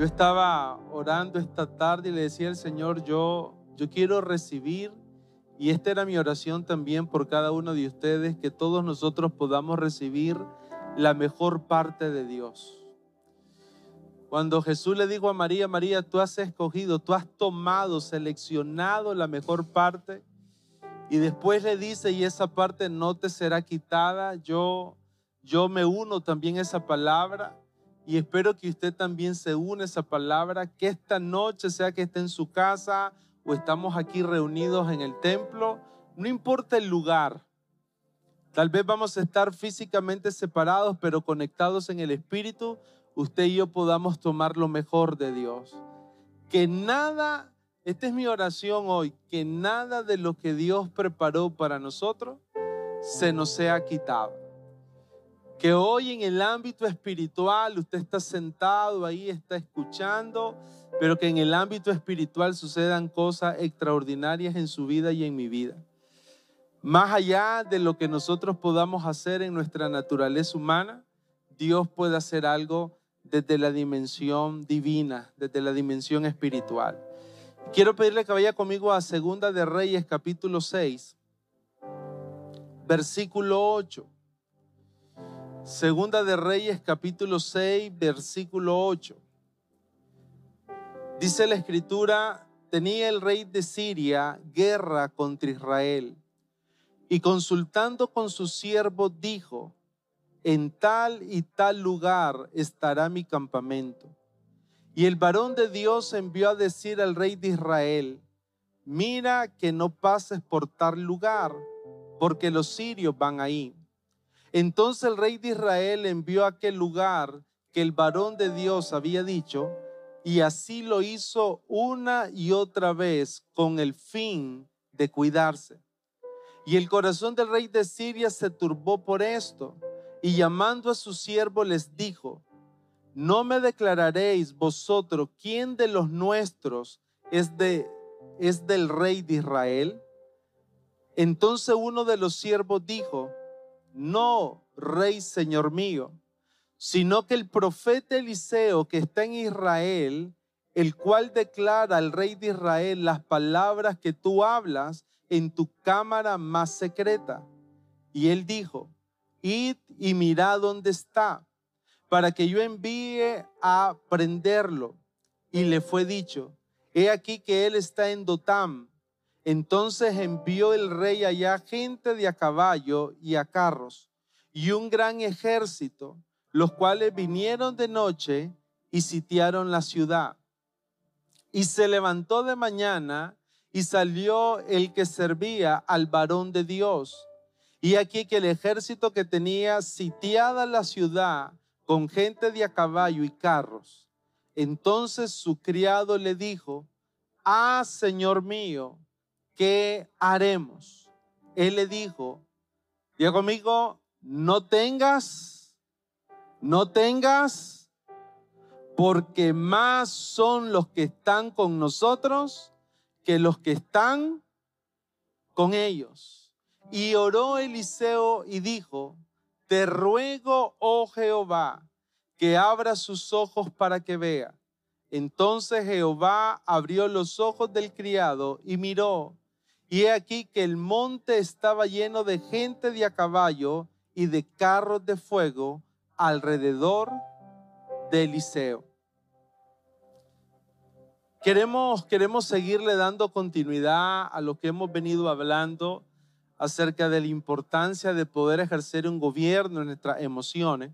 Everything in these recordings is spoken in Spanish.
Yo estaba orando esta tarde y le decía al Señor, yo, yo quiero recibir, y esta era mi oración también por cada uno de ustedes, que todos nosotros podamos recibir la mejor parte de Dios. Cuando Jesús le dijo a María, María, tú has escogido, tú has tomado, seleccionado la mejor parte, y después le dice, y esa parte no te será quitada, yo, yo me uno también a esa palabra y espero que usted también se une a esa palabra, que esta noche, sea que esté en su casa o estamos aquí reunidos en el templo, no importa el lugar. Tal vez vamos a estar físicamente separados, pero conectados en el Espíritu, usted y yo podamos tomar lo mejor de Dios. Que nada, esta es mi oración hoy, que nada de lo que Dios preparó para nosotros se nos sea quitado que hoy en el ámbito espiritual usted está sentado ahí, está escuchando, pero que en el ámbito espiritual sucedan cosas extraordinarias en su vida y en mi vida. Más allá de lo que nosotros podamos hacer en nuestra naturaleza humana, Dios puede hacer algo desde la dimensión divina, desde la dimensión espiritual. Quiero pedirle que vaya conmigo a Segunda de Reyes capítulo 6, versículo 8. Segunda de Reyes capítulo 6, versículo 8. Dice la escritura, tenía el rey de Siria guerra contra Israel y consultando con su siervo dijo, en tal y tal lugar estará mi campamento. Y el varón de Dios envió a decir al rey de Israel, mira que no pases por tal lugar, porque los sirios van ahí. Entonces el rey de Israel envió a aquel lugar que el varón de Dios había dicho, y así lo hizo una y otra vez con el fin de cuidarse. Y el corazón del rey de Siria se turbó por esto, y llamando a su siervo les dijo, ¿no me declararéis vosotros quién de los nuestros es, de, es del rey de Israel? Entonces uno de los siervos dijo, no, rey señor mío, sino que el profeta Eliseo que está en Israel, el cual declara al rey de Israel las palabras que tú hablas en tu cámara más secreta. Y él dijo, id y mirad dónde está, para que yo envíe a prenderlo. Y le fue dicho, he aquí que él está en Dotam, entonces envió el rey allá gente de a caballo y a carros y un gran ejército, los cuales vinieron de noche y sitiaron la ciudad. Y se levantó de mañana y salió el que servía al varón de Dios. Y aquí que el ejército que tenía sitiada la ciudad con gente de a caballo y carros. Entonces su criado le dijo, ah, Señor mío, ¿qué haremos? Él le dijo, diga conmigo, no tengas, no tengas, porque más son los que están con nosotros que los que están con ellos. Y oró Eliseo y dijo, te ruego, oh Jehová, que abra sus ojos para que vea. Entonces Jehová abrió los ojos del criado y miró y he aquí que el monte estaba lleno de gente de a caballo y de carros de fuego alrededor de Eliseo. Queremos, queremos seguirle dando continuidad a lo que hemos venido hablando acerca de la importancia de poder ejercer un gobierno en nuestras emociones,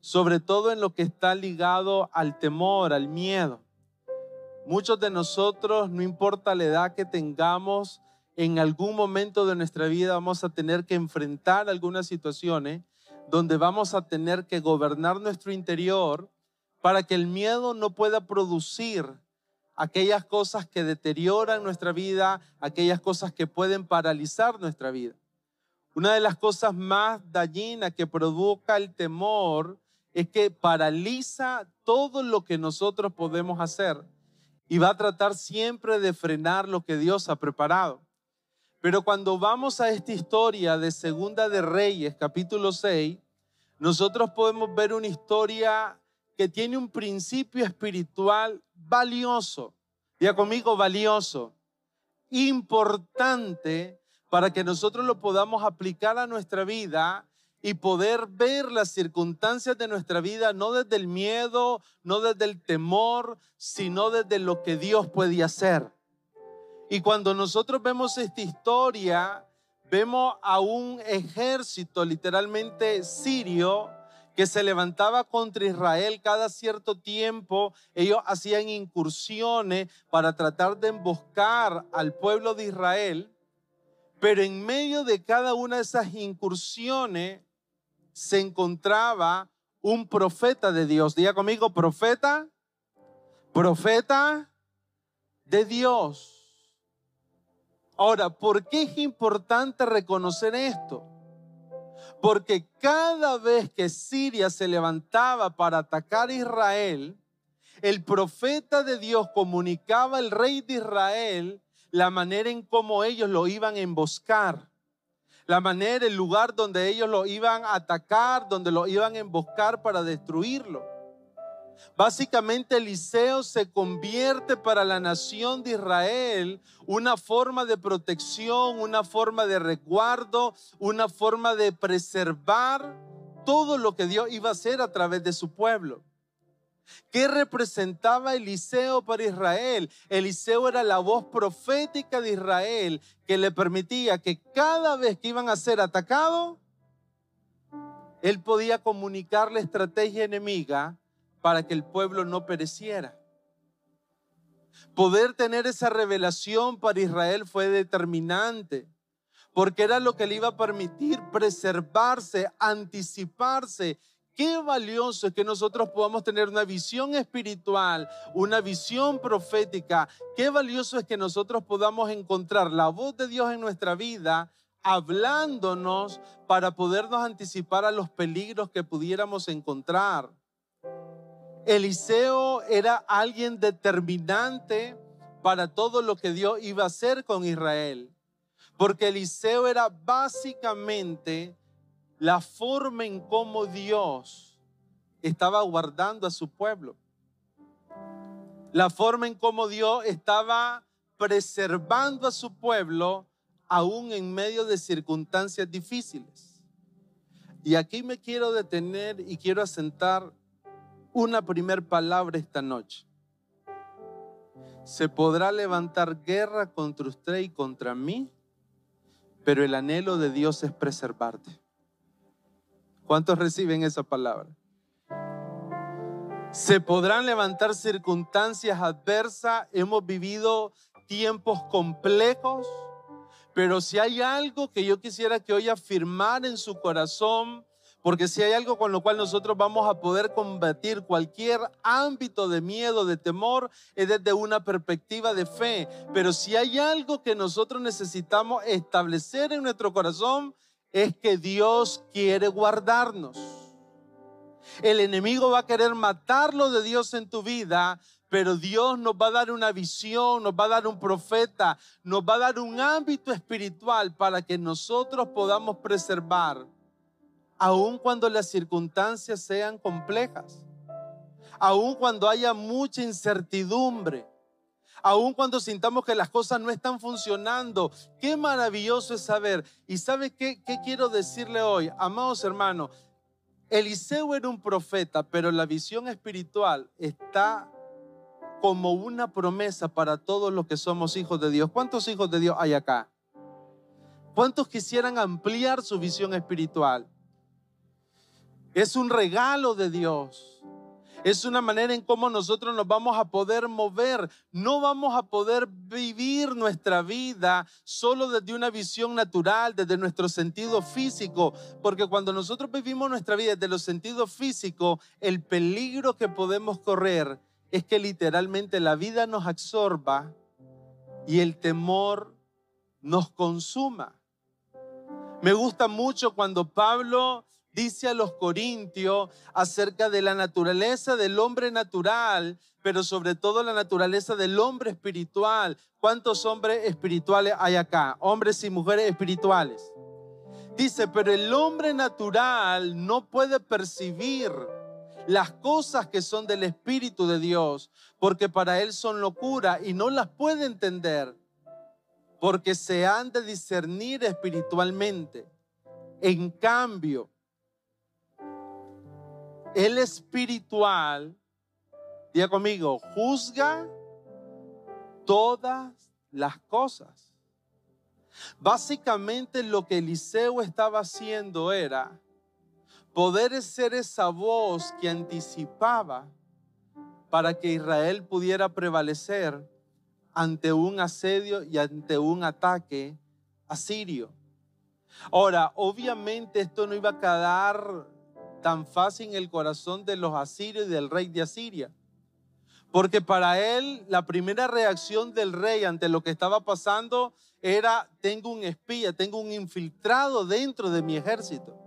sobre todo en lo que está ligado al temor, al miedo. Muchos de nosotros, no importa la edad que tengamos, en algún momento de nuestra vida vamos a tener que enfrentar algunas situaciones donde vamos a tener que gobernar nuestro interior para que el miedo no pueda producir aquellas cosas que deterioran nuestra vida, aquellas cosas que pueden paralizar nuestra vida. Una de las cosas más dañinas que provoca el temor es que paraliza todo lo que nosotros podemos hacer y va a tratar siempre de frenar lo que Dios ha preparado. Pero cuando vamos a esta historia de Segunda de Reyes, capítulo 6, nosotros podemos ver una historia que tiene un principio espiritual valioso. Diga conmigo, valioso. Importante para que nosotros lo podamos aplicar a nuestra vida y poder ver las circunstancias de nuestra vida no desde el miedo, no desde el temor, sino desde lo que Dios puede hacer. Y cuando nosotros vemos esta historia, vemos a un ejército literalmente sirio que se levantaba contra Israel cada cierto tiempo. Ellos hacían incursiones para tratar de emboscar al pueblo de Israel. Pero en medio de cada una de esas incursiones se encontraba un profeta de Dios. Diga conmigo, profeta, profeta de Dios. Ahora, ¿por qué es importante reconocer esto? Porque cada vez que Siria se levantaba para atacar a Israel, el profeta de Dios comunicaba al rey de Israel la manera en cómo ellos lo iban a emboscar la manera, el lugar donde ellos lo iban a atacar, donde lo iban a emboscar para destruirlo. Básicamente Eliseo se convierte para la nación de Israel una forma de protección, una forma de resguardo, una forma de preservar todo lo que Dios iba a hacer a través de su pueblo. ¿Qué representaba Eliseo para Israel? Eliseo era la voz profética de Israel que le permitía que cada vez que iban a ser atacados, él podía comunicar la estrategia enemiga para que el pueblo no pereciera. Poder tener esa revelación para Israel fue determinante, porque era lo que le iba a permitir preservarse, anticiparse Qué valioso es que nosotros podamos tener una visión espiritual, una visión profética. Qué valioso es que nosotros podamos encontrar la voz de Dios en nuestra vida hablándonos para podernos anticipar a los peligros que pudiéramos encontrar. Eliseo era alguien determinante para todo lo que Dios iba a hacer con Israel, porque Eliseo era básicamente la forma en cómo Dios estaba guardando a su pueblo. La forma en cómo Dios estaba preservando a su pueblo aún en medio de circunstancias difíciles. Y aquí me quiero detener y quiero asentar una primer palabra esta noche. Se podrá levantar guerra contra usted y contra mí, pero el anhelo de Dios es preservarte. ¿Cuántos reciben esa palabra? Se podrán levantar circunstancias adversas, hemos vivido tiempos complejos, pero si hay algo que yo quisiera que hoy afirmar en su corazón, porque si hay algo con lo cual nosotros vamos a poder combatir cualquier ámbito de miedo, de temor, es desde una perspectiva de fe. Pero si hay algo que nosotros necesitamos establecer en nuestro corazón, es que Dios quiere guardarnos. El enemigo va a querer matarlo de Dios en tu vida, pero Dios nos va a dar una visión, nos va a dar un profeta, nos va a dar un ámbito espiritual para que nosotros podamos preservar, aun cuando las circunstancias sean complejas, aun cuando haya mucha incertidumbre aun cuando sintamos que las cosas no están funcionando. Qué maravilloso es saber. ¿Y sabe qué, qué quiero decirle hoy? Amados hermanos, Eliseo era un profeta, pero la visión espiritual está como una promesa para todos los que somos hijos de Dios. ¿Cuántos hijos de Dios hay acá? ¿Cuántos quisieran ampliar su visión espiritual? Es un regalo de Dios. Es una manera en cómo nosotros nos vamos a poder mover. No vamos a poder vivir nuestra vida solo desde una visión natural, desde nuestro sentido físico. Porque cuando nosotros vivimos nuestra vida desde los sentidos físicos, el peligro que podemos correr es que literalmente la vida nos absorba y el temor nos consuma. Me gusta mucho cuando Pablo dice a los corintios acerca de la naturaleza del hombre natural, pero sobre todo la naturaleza del hombre espiritual. ¿Cuántos hombres espirituales hay acá? Hombres y mujeres espirituales. Dice, pero el hombre natural no puede percibir las cosas que son del Espíritu de Dios, porque para él son locura y no las puede entender, porque se han de discernir espiritualmente. En cambio, el espiritual, diga conmigo, juzga todas las cosas. Básicamente lo que Eliseo estaba haciendo era poder ser esa voz que anticipaba para que Israel pudiera prevalecer ante un asedio y ante un ataque asirio. Ahora, obviamente esto no iba a quedar tan fácil en el corazón de los asirios y del rey de Asiria. Porque para él la primera reacción del rey ante lo que estaba pasando era, tengo un espía, tengo un infiltrado dentro de mi ejército.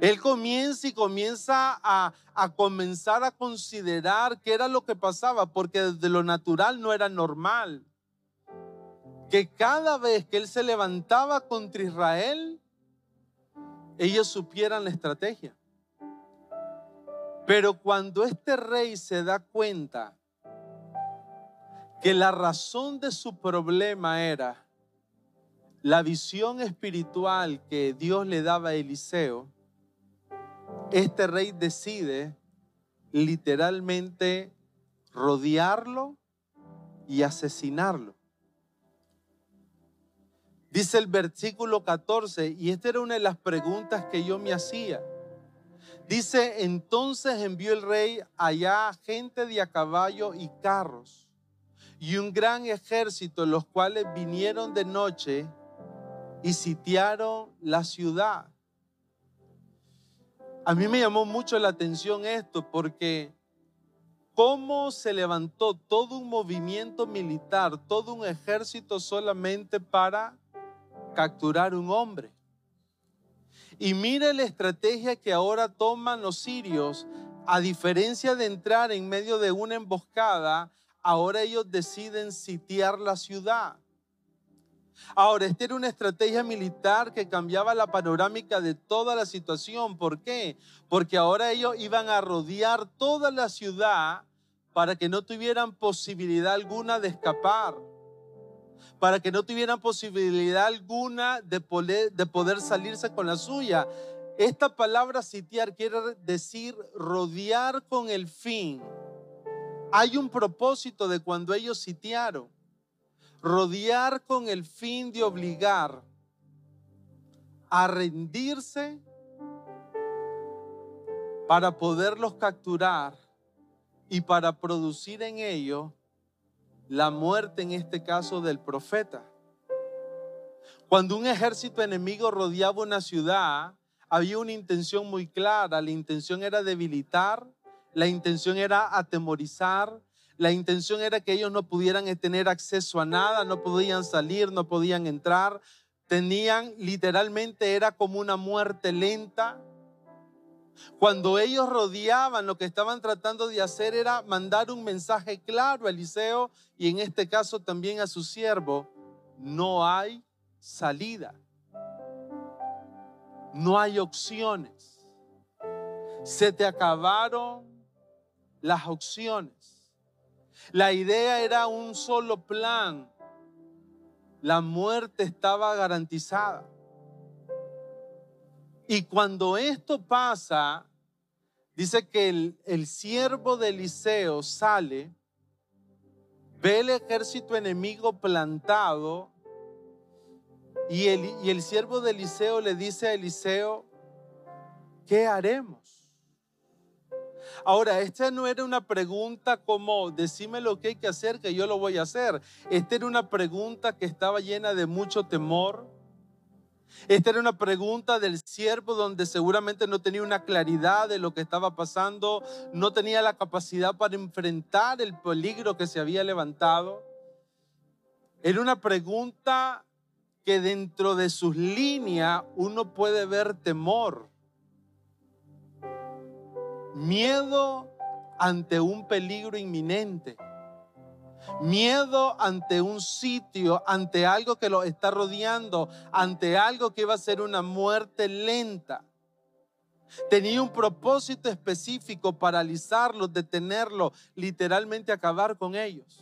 Él comienza y comienza a, comenzar a considerar qué era lo que pasaba, porque desde lo natural no era normal. Que cada vez que él se levantaba contra Israel, ellos supieran la estrategia. Pero cuando este rey se da cuenta que la razón de su problema era la visión espiritual que Dios le daba a Eliseo, este rey decide literalmente rodearlo y asesinarlo. Dice el versículo 14, y esta era una de las preguntas que yo me hacía. Dice, entonces envió el rey allá gente de a caballo y carros, y un gran ejército, los cuales vinieron de noche y sitiaron la ciudad. A mí me llamó mucho la atención esto porque cómo se levantó todo un movimiento militar, todo un ejército solamente para capturar un hombre. Y mire la estrategia que ahora toman los sirios. A diferencia de entrar en medio de una emboscada, ahora ellos deciden sitiar la ciudad. Ahora, esta era una estrategia militar que cambiaba la panorámica de toda la situación. ¿Por qué? Porque ahora ellos iban a rodear toda la ciudad para que no tuvieran posibilidad alguna de escapar, para que no tuvieran posibilidad alguna de poder, de salirse con la suya. Esta palabra sitiar quiere decir rodear con el fin. Hay un propósito de cuando ellos sitiaron rodear con el fin de obligar a rendirse para poderlos capturar y para producir en ellos la muerte, en este caso, del profeta. Cuando un ejército enemigo rodeaba una ciudad, había una intención muy clara. La intención era debilitar, la intención era atemorizar, la intención era que ellos no pudieran tener acceso a nada, no podían salir, no podían entrar. Tenían, literalmente, era como una muerte lenta. Cuando ellos rodeaban, lo que estaban tratando de hacer era mandar un mensaje claro a Eliseo y en este caso también a su siervo, no hay salida. No hay opciones. Se te acabaron las opciones. La idea era un solo plan. La muerte estaba garantizada. Y cuando esto pasa, dice que el, siervo de Eliseo sale, ve el ejército enemigo plantado y el, y el siervo de Eliseo le dice a Eliseo, ¿qué haremos? Ahora, esta no era una pregunta como, decime lo que hay que hacer, que yo lo voy a hacer. Esta era una pregunta que estaba llena de mucho temor. Esta era una pregunta del siervo donde seguramente no tenía una claridad de lo que estaba pasando, no tenía la capacidad para enfrentar el peligro que se había levantado. Era una pregunta que dentro de sus líneas uno puede ver temor Miedo ante un peligro inminente. Miedo ante un sitio, ante algo que lo está rodeando, ante algo que va a ser una muerte lenta. Tenía un propósito específico, paralizarlos, detenerlos, literalmente acabar con ellos.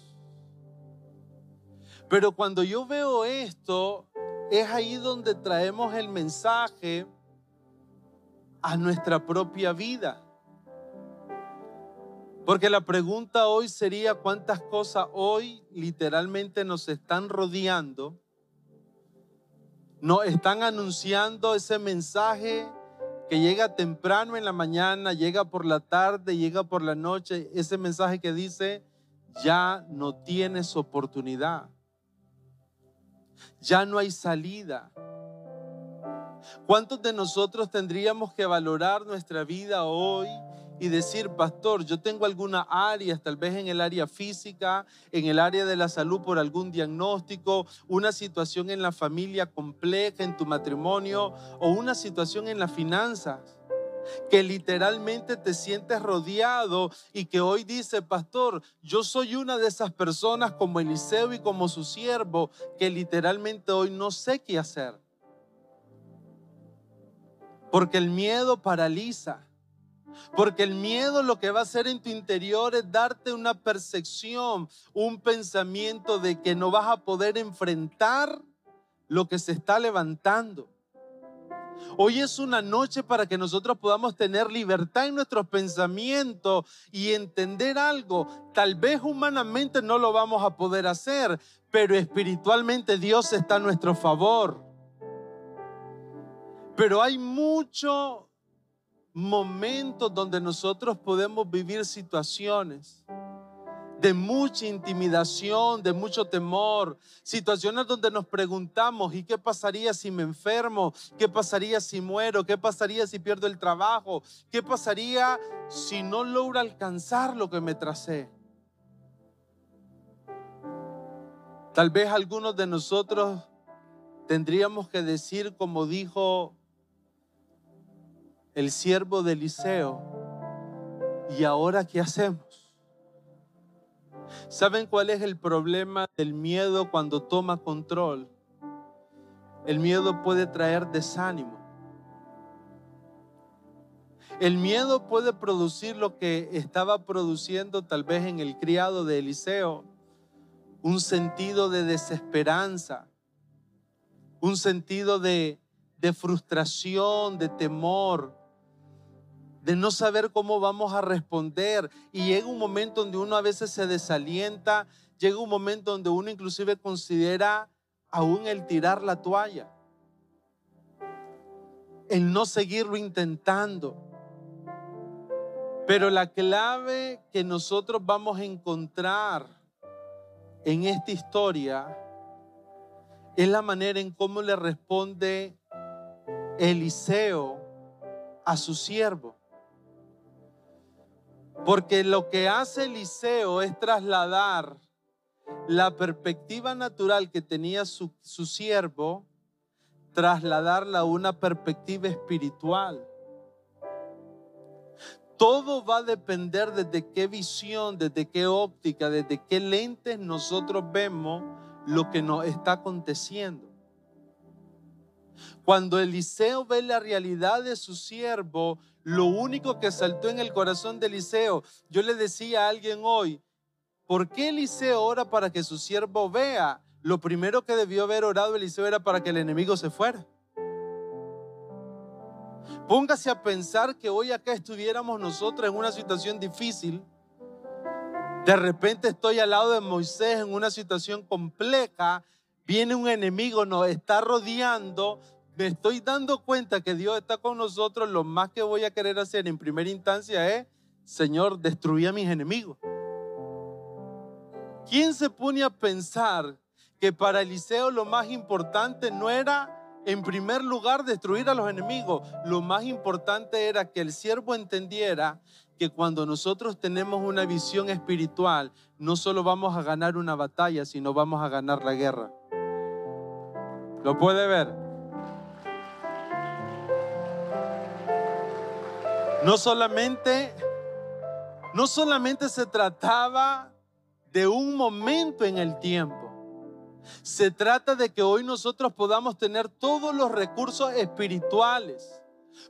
Pero cuando yo veo esto, es ahí donde traemos el mensaje a nuestra propia vida. Porque la pregunta hoy sería cuántas cosas hoy literalmente nos están rodeando, nos están anunciando ese mensaje que llega temprano en la mañana, llega por la tarde, llega por la noche, ese mensaje que dice, ya no tienes oportunidad, ya no hay salida. ¿Cuántos de nosotros tendríamos que valorar nuestra vida hoy y decir, pastor, yo tengo alguna área, tal vez en el área física, en el área de la salud por algún diagnóstico, una situación en la familia compleja, en tu matrimonio o una situación en las finanzas que literalmente te sientes rodeado y que hoy dice, pastor, yo soy una de esas personas como Eliseo y como su siervo, que literalmente hoy no sé qué hacer. Porque el miedo paraliza. Porque el miedo lo que va a hacer en tu interior es darte una percepción, un pensamiento de que no vas a poder enfrentar lo que se está levantando. Hoy es una noche para que nosotros podamos tener libertad en nuestros pensamientos y entender algo. Tal vez humanamente no lo vamos a poder hacer, pero espiritualmente Dios está a nuestro favor. Pero hay mucho momentos donde nosotros podemos vivir situaciones de mucha intimidación, de mucho temor, situaciones donde nos preguntamos, ¿y qué pasaría si me enfermo? ¿Qué pasaría si muero? ¿Qué pasaría si pierdo el trabajo? ¿Qué pasaría si no logro alcanzar lo que me tracé? Tal vez algunos de nosotros tendríamos que decir como dijo el siervo de Eliseo, ¿y ahora qué hacemos? ¿Saben cuál es el problema del miedo cuando toma control? El miedo puede traer desánimo. El miedo puede producir lo que estaba produciendo tal vez en el criado de Eliseo, un sentido de desesperanza, un sentido de, de frustración, de temor, de no saber cómo vamos a responder. Y llega un momento donde uno a veces se desalienta, llega un momento donde uno inclusive considera aún el tirar la toalla, el no seguirlo intentando. Pero la clave que nosotros vamos a encontrar en esta historia es la manera en cómo le responde Eliseo a su siervo. Porque lo que hace Eliseo es trasladar la perspectiva natural que tenía su, siervo, trasladarla a una perspectiva espiritual. Todo va a depender desde qué visión, desde qué óptica, desde qué lentes nosotros vemos lo que nos está aconteciendo. Cuando Eliseo ve la realidad de su siervo, lo único que saltó en el corazón de Eliseo, yo le decía a alguien hoy, ¿por qué Eliseo ora para que su siervo vea? Lo primero que debió haber orado Eliseo era para que el enemigo se fuera. Póngase a pensar que hoy acá estuviéramos nosotros en una situación difícil. De repente estoy al lado de Moisés en una situación compleja. Viene un enemigo, nos está rodeando me estoy dando cuenta que Dios está con nosotros, lo más que voy a querer hacer en primera instancia es Señor, destruí a mis enemigos. ¿Quién se pone a pensar que para Eliseo lo más importante no era en primer lugar destruir a los enemigos? Lo más importante era que el siervo entendiera que cuando nosotros tenemos una visión espiritual, no solo vamos a ganar una batalla, sino vamos a ganar la guerra. ¿Lo puede ver? No solamente, no solamente se trataba de un momento en el tiempo. Se trata de que hoy nosotros podamos tener todos los recursos espirituales.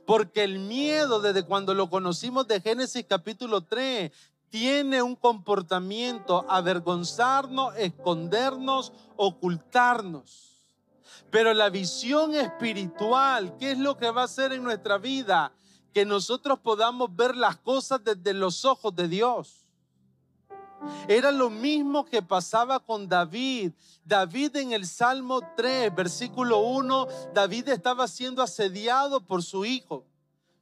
Porque el miedo desde cuando lo conocimos de Génesis capítulo 3 tiene un comportamiento avergonzarnos, escondernos, ocultarnos. Pero la visión espiritual, ¿qué es lo que va a hacer en nuestra vida? Que nosotros podamos ver las cosas desde los ojos de Dios. Era lo mismo que pasaba con David. David en el Salmo 3, versículo 1, David estaba siendo asediado por su hijo.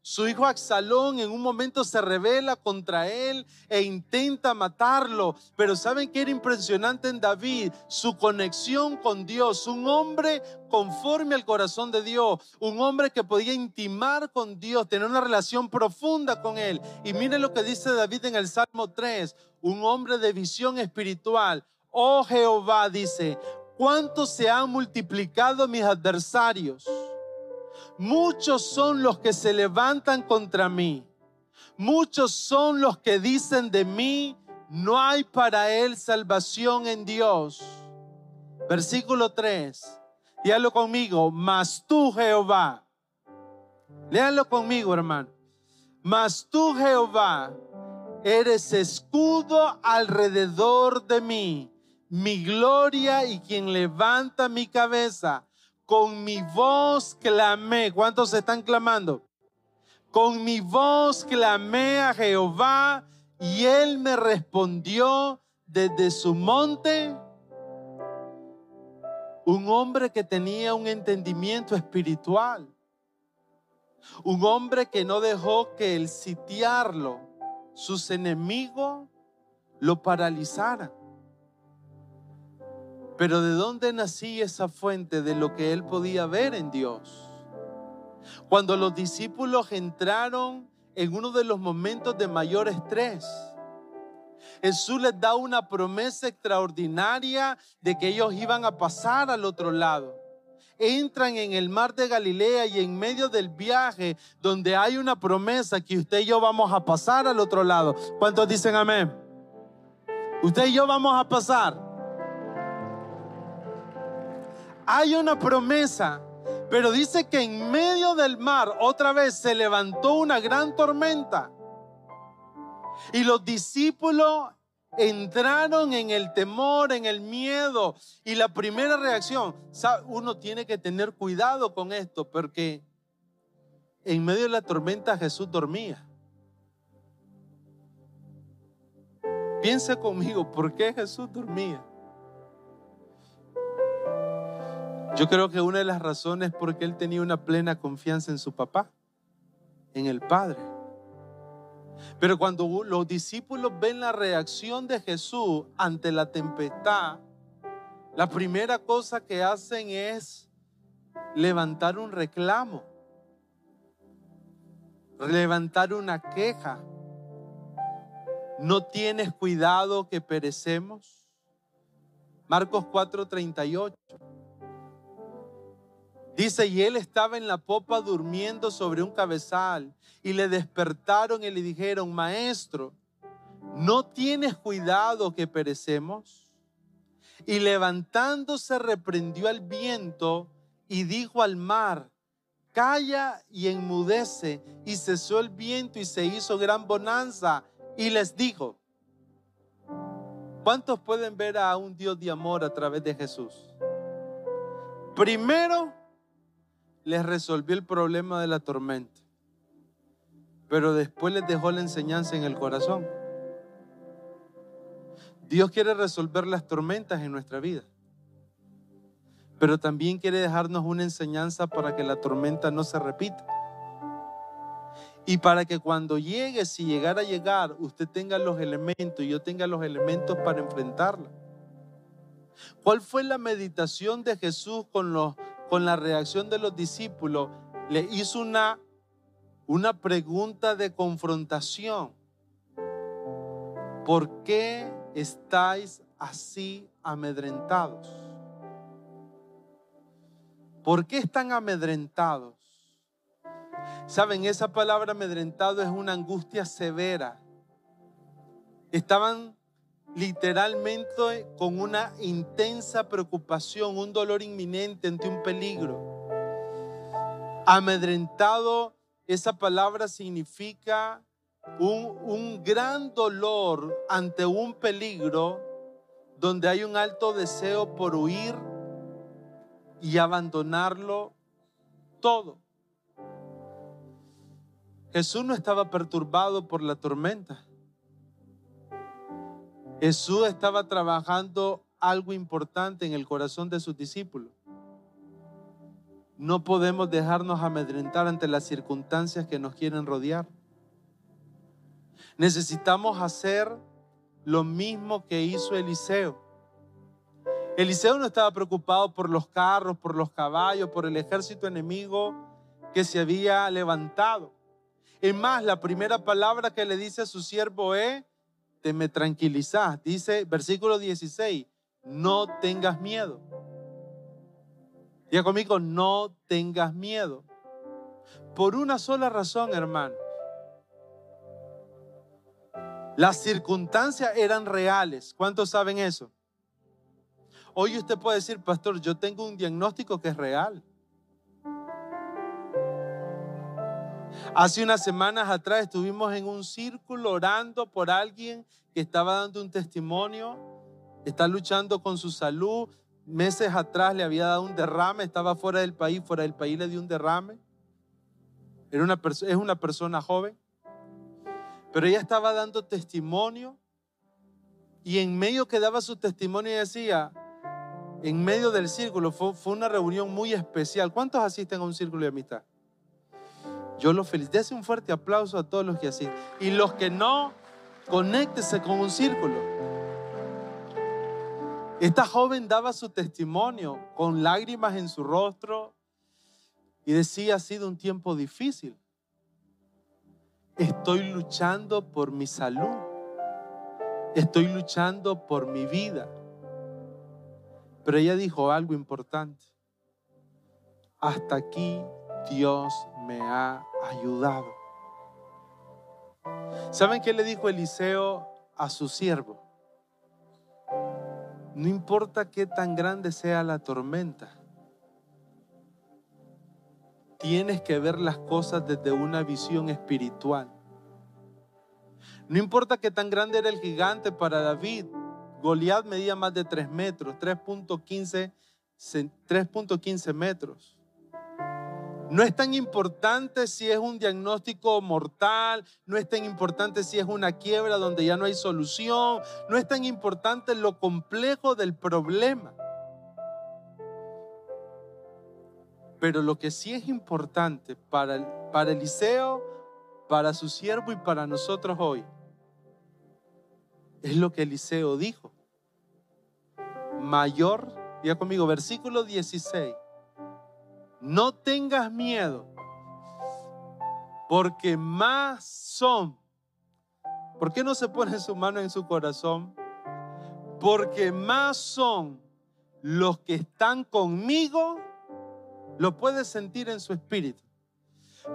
Su hijo Axalón en un momento se revela contra él e intenta matarlo. Pero ¿saben qué era impresionante en David? Su conexión con Dios. Un hombre conforme al corazón de Dios. Un hombre que podía intimar con Dios, tener una relación profunda con él. Y mire lo que dice David en el Salmo 3. Un hombre de visión espiritual. Oh Jehová dice, ¿cuánto se han multiplicado mis adversarios? Muchos son los que se levantan contra mí. Muchos son los que dicen de mí, no hay para él salvación en Dios. Versículo 3. Léalo conmigo. Mas tú, Jehová. Léalo conmigo, hermano. Mas tú, Jehová, eres escudo alrededor de mí, mi gloria y quien levanta mi cabeza con mi voz clamé. ¿Cuántos están clamando? Con mi voz clamé a Jehová y él me respondió desde su monte. Un hombre que tenía un entendimiento espiritual. Un hombre que no dejó que el sitiarlo, sus enemigos, lo paralizaran. Pero ¿de dónde nacía esa fuente de lo que él podía ver en Dios? Cuando los discípulos entraron en uno de los momentos de mayor estrés, Jesús les da una promesa extraordinaria de que ellos iban a pasar al otro lado. Entran en el mar de Galilea y en medio del viaje donde hay una promesa que usted y yo vamos a pasar al otro lado. ¿Cuántos dicen amén? Usted y yo vamos a pasar hay una promesa, pero dice que en medio del mar otra vez se levantó una gran tormenta. Y los discípulos entraron en el temor, en el miedo. Y la primera reacción, uno tiene que tener cuidado con esto, porque en medio de la tormenta Jesús dormía. Piensa conmigo, ¿por qué Jesús dormía? Yo creo que una de las razones es porque él tenía una plena confianza en su papá, en el Padre. Pero cuando los discípulos ven la reacción de Jesús ante la tempestad, la primera cosa que hacen es levantar un reclamo, levantar una queja. ¿No tienes cuidado que perecemos? Marcos 4:38. Dice, y él estaba en la popa durmiendo sobre un cabezal y le despertaron y le dijeron, maestro, ¿no tienes cuidado que perecemos? Y levantándose reprendió al viento y dijo al mar, calla y enmudece. Y cesó el viento y se hizo gran bonanza. Y les dijo, ¿cuántos pueden ver a un Dios de amor a través de Jesús? Primero, les resolvió el problema de la tormenta, pero después les dejó la enseñanza en el corazón. Dios quiere resolver las tormentas en nuestra vida, pero también quiere dejarnos una enseñanza para que la tormenta no se repita. Y para que cuando llegue, si llegara a llegar, usted tenga los elementos y yo tenga los elementos para enfrentarla. ¿Cuál fue la meditación de Jesús con, los, con la reacción de los discípulos? Le hizo una, una pregunta de confrontación. ¿Por qué estáis así amedrentados? ¿Por qué están amedrentados? Saben, esa palabra amedrentado es una angustia severa. Estaban literalmente con una intensa preocupación, un dolor inminente ante un peligro. Amedrentado, esa palabra significa un, un, gran dolor ante un peligro donde hay un alto deseo por huir y abandonarlo todo. Jesús no estaba perturbado por la tormenta. Jesús estaba trabajando algo importante en el corazón de sus discípulos. No podemos dejarnos amedrentar ante las circunstancias que nos quieren rodear. Necesitamos hacer lo mismo que hizo Eliseo. Eliseo no estaba preocupado por los carros, por los caballos, por el ejército enemigo que se había levantado. Es más, la primera palabra que le dice a su siervo es, te me tranquilizas. Dice versículo 16, no tengas miedo. Diga conmigo, no tengas miedo. Por una sola razón, hermano. Las circunstancias eran reales. ¿Cuántos saben eso? Hoy usted puede decir, pastor, yo tengo un diagnóstico que es real. Hace unas semanas atrás estuvimos en un círculo orando por alguien que estaba dando un testimonio, está luchando con su salud. Meses atrás le había dado un derrame, estaba fuera del país, fuera del país le dio un derrame. Era una es una persona joven, pero ella estaba dando testimonio y en medio que daba su testimonio decía, en medio del círculo, fue, fue una reunión muy especial. ¿Cuántos asisten a un círculo de amistad? Yo los felicito. Dese un fuerte aplauso a todos los que así. Y los que no, conéctese con un círculo. Esta joven daba su testimonio con lágrimas en su rostro y decía, ha sido un tiempo difícil. Estoy luchando por mi salud. Estoy luchando por mi vida. Pero ella dijo algo importante. Hasta aquí Dios me ha ayudado. ¿Saben qué le dijo Eliseo a su siervo? No importa qué tan grande sea la tormenta, tienes que ver las cosas desde una visión espiritual. No importa qué tan grande era el gigante para David, Goliat medía más de 3 metros, 3.15 metros. No es tan importante si es un diagnóstico mortal, no es tan importante si es una quiebra donde ya no hay solución, no es tan importante lo complejo del problema. Pero lo que sí es importante para, para Eliseo, para su siervo y para nosotros hoy, es lo que Eliseo dijo. Mayor, diga conmigo, versículo 16 no tengas miedo, porque más son. ¿Por qué no se pone su mano en su corazón? Porque más son los que están conmigo, lo puede sentir en su espíritu.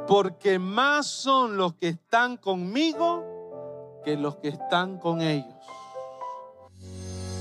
Porque más son los que están conmigo que los que están con ellos.